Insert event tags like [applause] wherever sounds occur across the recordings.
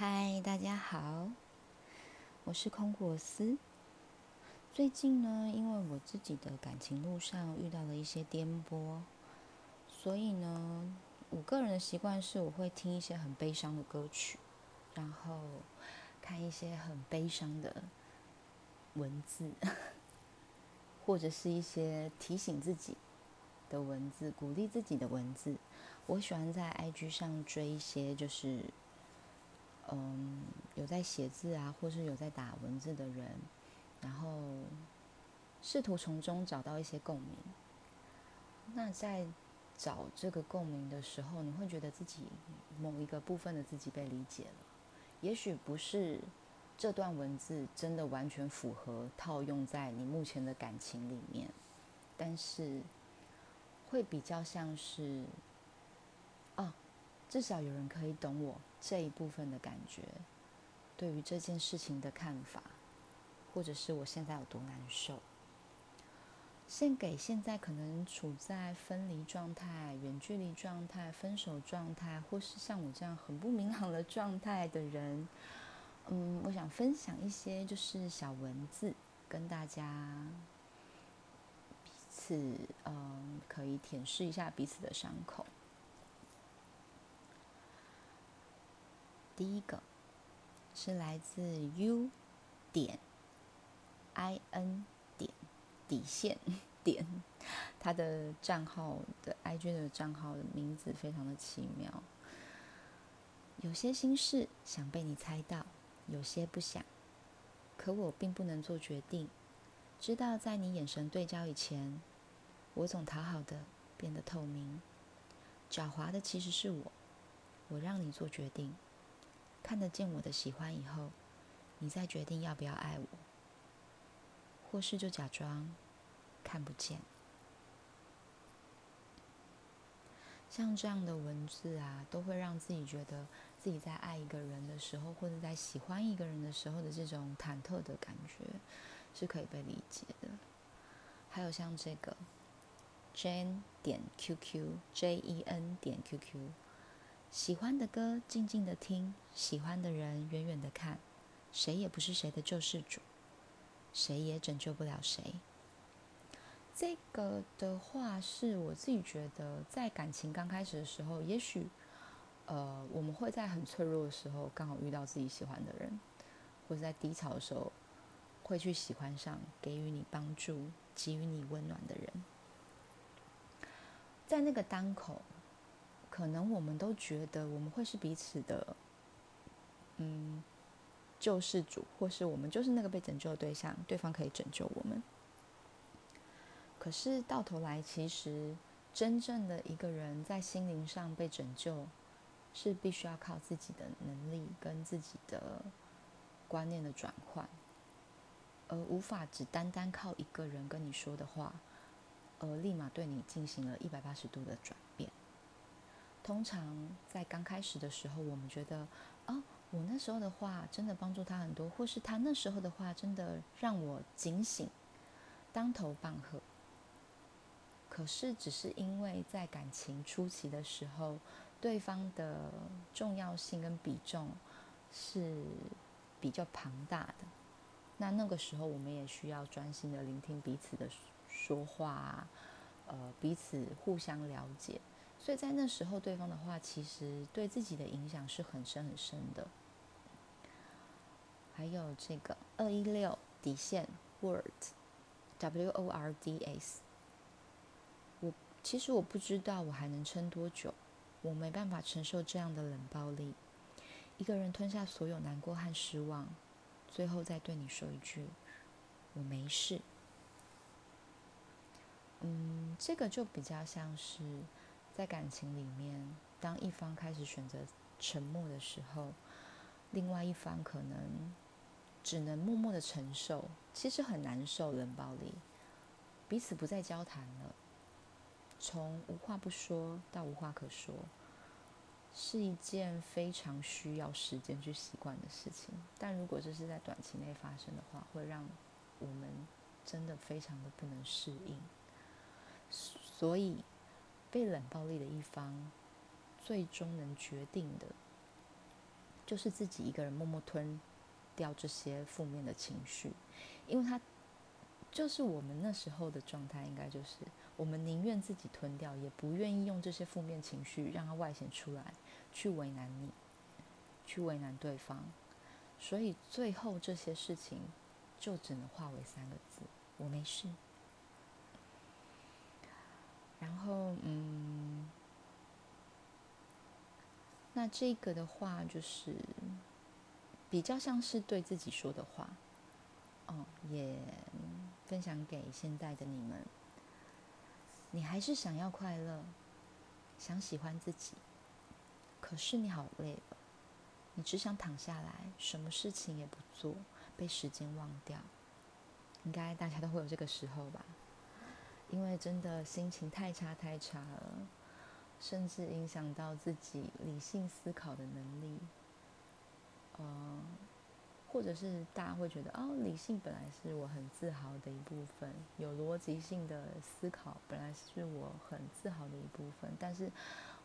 嗨，大家好，我是空果丝。最近呢，因为我自己的感情路上遇到了一些颠簸，所以呢，我个人的习惯是我会听一些很悲伤的歌曲，然后看一些很悲伤的文字，[laughs] 或者是一些提醒自己的文字、鼓励自己的文字。我喜欢在 IG 上追一些就是。嗯，有在写字啊，或是有在打文字的人，然后试图从中找到一些共鸣。那在找这个共鸣的时候，你会觉得自己某一个部分的自己被理解了。也许不是这段文字真的完全符合套用在你目前的感情里面，但是会比较像是，至少有人可以懂我。这一部分的感觉，对于这件事情的看法，或者是我现在有多难受，献给现在可能处在分离状态、远距离状态、分手状态，或是像我这样很不明朗的状态的人。嗯，我想分享一些就是小文字，跟大家彼此嗯可以舔舐一下彼此的伤口。第一个是来自 U 点 I N 点底线点，他的账号的 I G 的账号的名字非常的奇妙。有些心事想被你猜到，有些不想，可我并不能做决定。知道在你眼神对焦以前，我总讨好的变得透明，狡猾的其实是我，我让你做决定。看得见我的喜欢以后，你再决定要不要爱我，或是就假装看不见。像这样的文字啊，都会让自己觉得自己在爱一个人的时候，或者在喜欢一个人的时候的这种忐忑的感觉，是可以被理解的。还有像这个 Jane 点 QQ J E N 点 QQ。喜欢的歌，静静的听；喜欢的人，远远的看。谁也不是谁的救世主，谁也拯救不了谁。这个的话，是我自己觉得，在感情刚开始的时候，也许，呃，我们会在很脆弱的时候，刚好遇到自己喜欢的人，或者在低潮的时候，会去喜欢上给予你帮助、给予你温暖的人。在那个当口。可能我们都觉得我们会是彼此的，嗯，救世主，或是我们就是那个被拯救的对象，对方可以拯救我们。可是到头来，其实真正的一个人在心灵上被拯救，是必须要靠自己的能力跟自己的观念的转换，而无法只单单靠一个人跟你说的话，而立马对你进行了一百八十度的转。通常在刚开始的时候，我们觉得，哦，我那时候的话真的帮助他很多，或是他那时候的话真的让我警醒，当头棒喝。可是，只是因为在感情初期的时候，对方的重要性跟比重是比较庞大的，那那个时候我们也需要专心的聆听彼此的说话，呃，彼此互相了解。所以在那时候，对方的话其实对自己的影响是很深很深的。还有这个二一六底线 word，W O R D S。我其实我不知道我还能撑多久，我没办法承受这样的冷暴力。一个人吞下所有难过和失望，最后再对你说一句“我没事”。嗯，这个就比较像是。在感情里面，当一方开始选择沉默的时候，另外一方可能只能默默的承受，其实很难受。冷暴力，彼此不再交谈了，从无话不说到无话可说，是一件非常需要时间去习惯的事情。但如果这是在短期内发生的话，会让我们真的非常的不能适应。所以。被冷暴力的一方，最终能决定的，就是自己一个人默默吞掉这些负面的情绪，因为他就是我们那时候的状态，应该就是我们宁愿自己吞掉，也不愿意用这些负面情绪让它外显出来，去为难你，去为难对方，所以最后这些事情就只能化为三个字：我没事。然后，嗯，那这个的话就是比较像是对自己说的话，哦，也分享给现在的你们。你还是想要快乐，想喜欢自己，可是你好累了，你只想躺下来，什么事情也不做，被时间忘掉。应该大家都会有这个时候吧。因为真的心情太差太差了，甚至影响到自己理性思考的能力。呃，或者是大家会觉得，哦，理性本来是我很自豪的一部分，有逻辑性的思考本来是我很自豪的一部分。但是，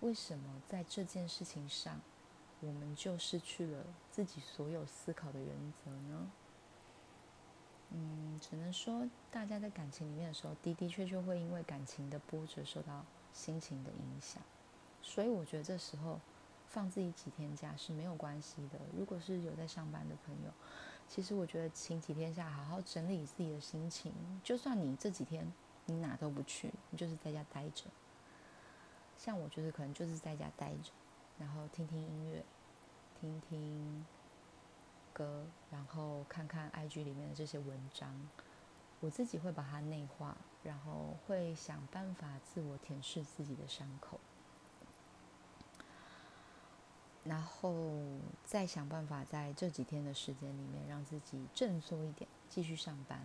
为什么在这件事情上，我们就失去了自己所有思考的原则呢？嗯，只能说大家在感情里面的时候的的确确会因为感情的波折受到心情的影响，所以我觉得这时候放自己几天假是没有关系的。如果是有在上班的朋友，其实我觉得请几天假，好好整理自己的心情。就算你这几天你哪都不去，你就是在家待着。像我就是可能就是在家待着，然后听听音乐，听听。歌，然后看看 IG 里面的这些文章，我自己会把它内化，然后会想办法自我舔舐自己的伤口，然后再想办法在这几天的时间里面让自己振作一点，继续上班。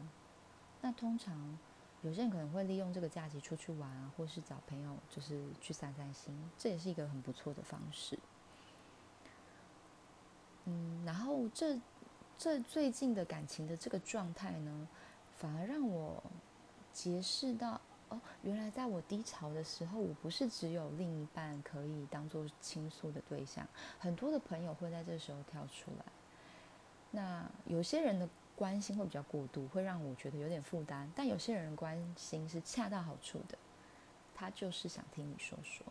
那通常有些人可能会利用这个假期出去玩啊，或是找朋友就是去散散心，这也是一个很不错的方式。嗯，然后这这最近的感情的这个状态呢，反而让我结识到哦，原来在我低潮的时候，我不是只有另一半可以当做倾诉的对象，很多的朋友会在这时候跳出来。那有些人的关心会比较过度，会让我觉得有点负担，但有些人关心是恰到好处的，他就是想听你说说。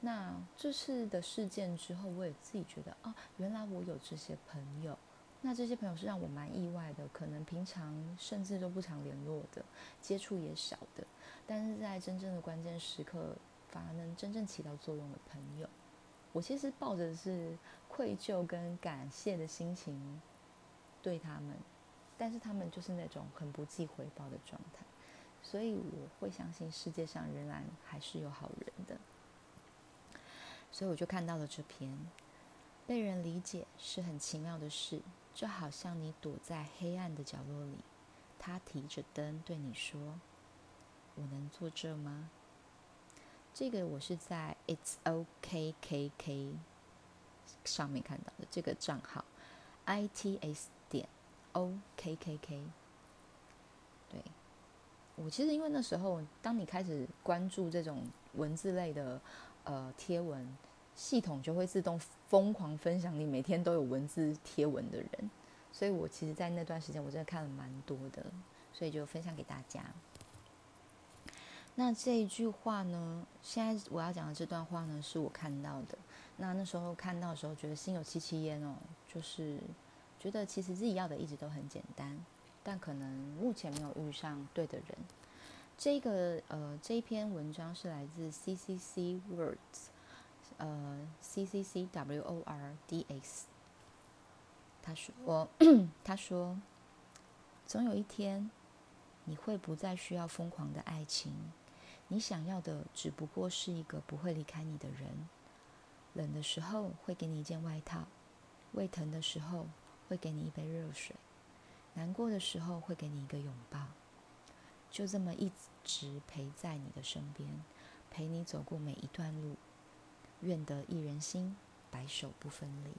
那这次的事件之后，我也自己觉得啊，原来我有这些朋友。那这些朋友是让我蛮意外的，可能平常甚至都不常联络的，接触也少的，但是在真正的关键时刻，反而能真正起到作用的朋友。我其实抱着是愧疚跟感谢的心情对他们，但是他们就是那种很不计回报的状态，所以我会相信世界上仍然还是有好人的。所以我就看到了这篇，被人理解是很奇妙的事，就好像你躲在黑暗的角落里，他提着灯对你说：“我能做这吗？”这个我是在 It's OK K K 上面看到的这个账号，I T S 点 O K K K。对，我其实因为那时候，当你开始关注这种文字类的。呃，贴文系统就会自动疯狂分享你每天都有文字贴文的人，所以我其实，在那段时间我真的看了蛮多的，所以就分享给大家。那这一句话呢，现在我要讲的这段话呢，是我看到的。那那时候看到的时候，觉得心有戚戚焉哦，就是觉得其实自己要的一直都很简单，但可能目前没有遇上对的人。这个呃，这一篇文章是来自 C C C Words，呃，C C C W O R D X。他说：“ [clears throat] 他说，总有一天，你会不再需要疯狂的爱情，你想要的只不过是一个不会离开你的人。冷的时候会给你一件外套，胃疼的时候会给你一杯热水，难过的时候会给你一个拥抱。”就这么一直陪在你的身边，陪你走过每一段路，愿得一人心，白首不分离。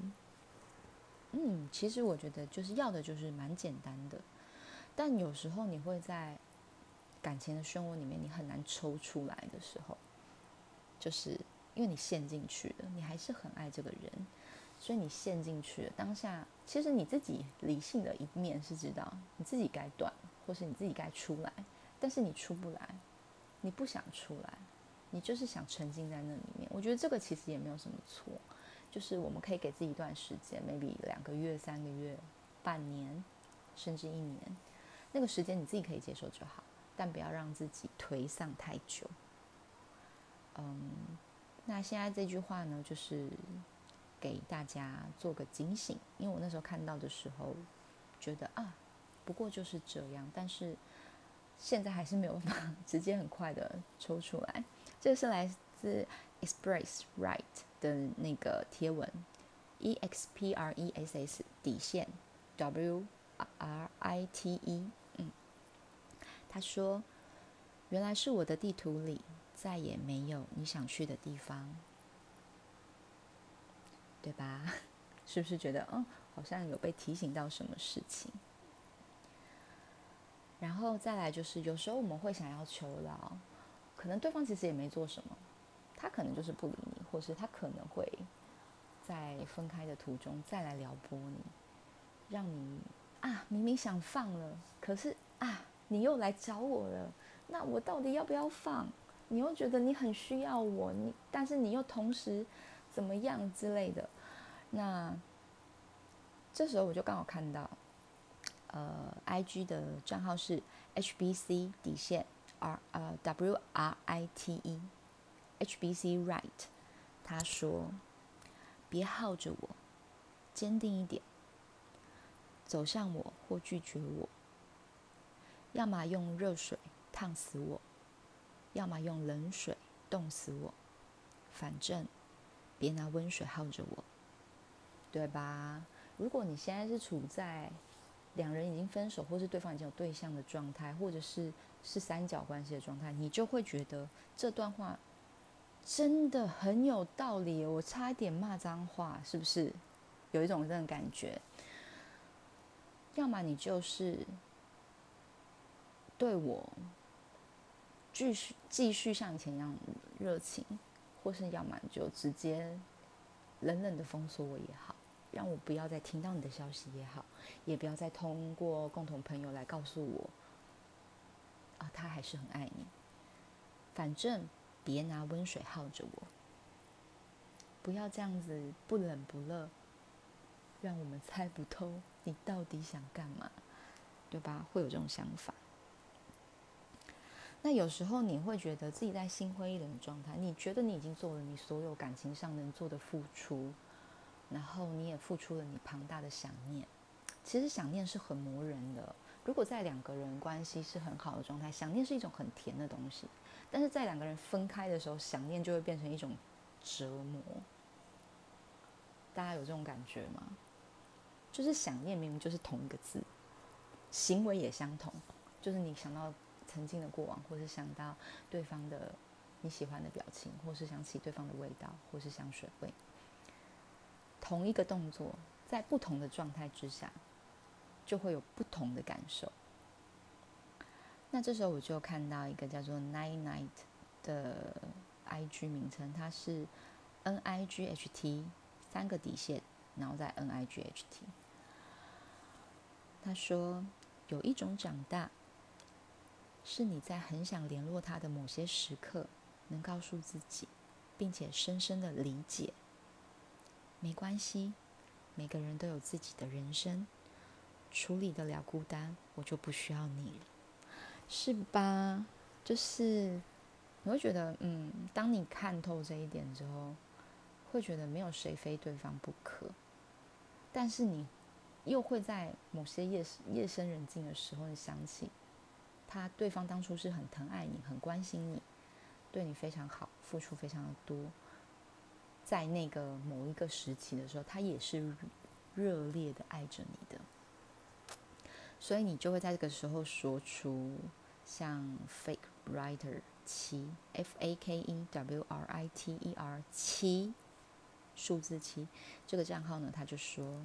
嗯，其实我觉得就是要的就是蛮简单的，但有时候你会在感情的漩涡里面，你很难抽出来的时候，就是因为你陷进去了，你还是很爱这个人，所以你陷进去了。当下其实你自己理性的一面是知道你自己该断，或是你自己该出来，但是你出不来，你不想出来，你就是想沉浸在那里面。我觉得这个其实也没有什么错，就是我们可以给自己一段时间，maybe 两个月、三个月、半年，甚至一年，那个时间你自己可以接受就好，但不要让自己颓丧太久。嗯，那现在这句话呢，就是给大家做个警醒，因为我那时候看到的时候，觉得啊，不过就是这样，但是现在还是没有办法 [laughs] 直接很快的抽出来。这是来自 Express Right 的那个贴文，E X P R E S S 底线 W R I T E，嗯，他说，原来是我的地图里。再也没有你想去的地方，对吧？[laughs] 是不是觉得，嗯，好像有被提醒到什么事情？然后再来就是，有时候我们会想要求饶，可能对方其实也没做什么，他可能就是不理你，或是他可能会在分开的途中再来撩拨你，让你啊，明明想放了，可是啊，你又来找我了，那我到底要不要放？你又觉得你很需要我，你但是你又同时怎么样之类的，那这时候我就刚好看到，呃，I G 的账号是 H B C 底线 R 呃 W R I T E H B C Right，他说别耗着我，坚定一点，走向我或拒绝我，要么用热水烫死我。要么用冷水冻死我，反正别拿温水耗着我，对吧？如果你现在是处在两人已经分手，或是对方已经有对象的状态，或者是是三角关系的状态，你就会觉得这段话真的很有道理。我差一点骂脏话，是不是？有一种这种感觉。要么你就是对我。继续继续像以前一样热情，或是要么就直接冷冷的封锁我也好，让我不要再听到你的消息也好，也不要再通过共同朋友来告诉我，啊，他还是很爱你。反正别拿温水耗着我，不要这样子不冷不热，让我们猜不透你到底想干嘛，对吧？会有这种想法。那有时候你会觉得自己在心灰意冷的状态，你觉得你已经做了你所有感情上能做的付出，然后你也付出了你庞大的想念。其实想念是很磨人的。如果在两个人关系是很好的状态，想念是一种很甜的东西；但是在两个人分开的时候，想念就会变成一种折磨。大家有这种感觉吗？就是想念明明就是同一个字，行为也相同，就是你想到。曾经的过往，或是想到对方的你喜欢的表情，或是想起对方的味道，或是香水味，同一个动作，在不同的状态之下，就会有不同的感受。那这时候我就看到一个叫做 Night Night 的 IG 名称，它是 N I G H T 三个底线，然后再 N I G H T。他说有一种长大。是你在很想联络他的某些时刻，能告诉自己，并且深深的理解。没关系，每个人都有自己的人生，处理得了孤单，我就不需要你了，是吧？就是你会觉得，嗯，当你看透这一点之后，会觉得没有谁非对方不可。但是你又会在某些夜夜深人静的时候，你想起。他对方当初是很疼爱你，很关心你，对你非常好，付出非常的多。在那个某一个时期的时候，他也是热烈的爱着你的，所以你就会在这个时候说出像 fake writer 七 f a k e w r i t e r 七数字七这个账号呢，他就说：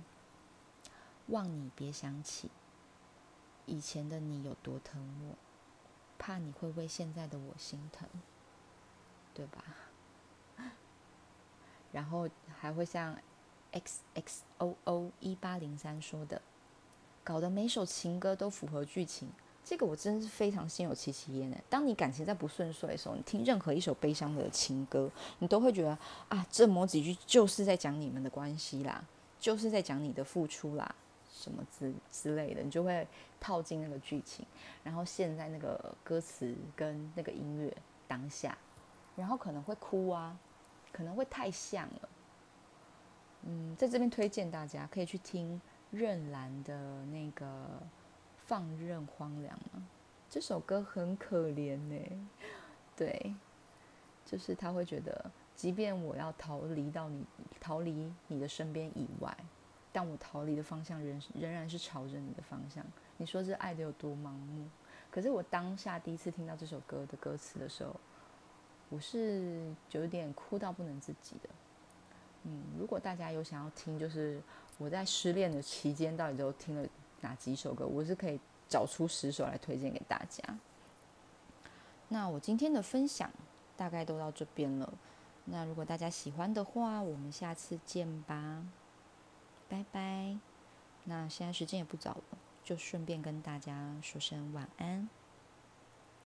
望你别想起。以前的你有多疼我，怕你会为现在的我心疼，对吧？然后还会像 x x o o 一八零三说的，搞得每首情歌都符合剧情。这个我真是非常心有戚戚焉的。当你感情在不顺遂的时候，你听任何一首悲伤的情歌，你都会觉得啊，这某几句就是在讲你们的关系啦，就是在讲你的付出啦，什么之之类的，你就会套进那个剧情，然后陷在那个歌词跟那个音乐当下，然后可能会哭啊，可能会太像了。嗯，在这边推荐大家可以去听任兰的那个。放任荒凉吗？这首歌很可怜呢。[laughs] 对，就是他会觉得，即便我要逃离到你，逃离你的身边以外，但我逃离的方向仍仍然是朝着你的方向。你说这爱的有多盲目？可是我当下第一次听到这首歌的歌词的时候，我是有点哭到不能自己的。嗯，如果大家有想要听，就是我在失恋的期间到底都听了。哪几首歌，我是可以找出十首来推荐给大家。那我今天的分享大概都到这边了。那如果大家喜欢的话，我们下次见吧，拜拜。那现在时间也不早了，就顺便跟大家说声晚安。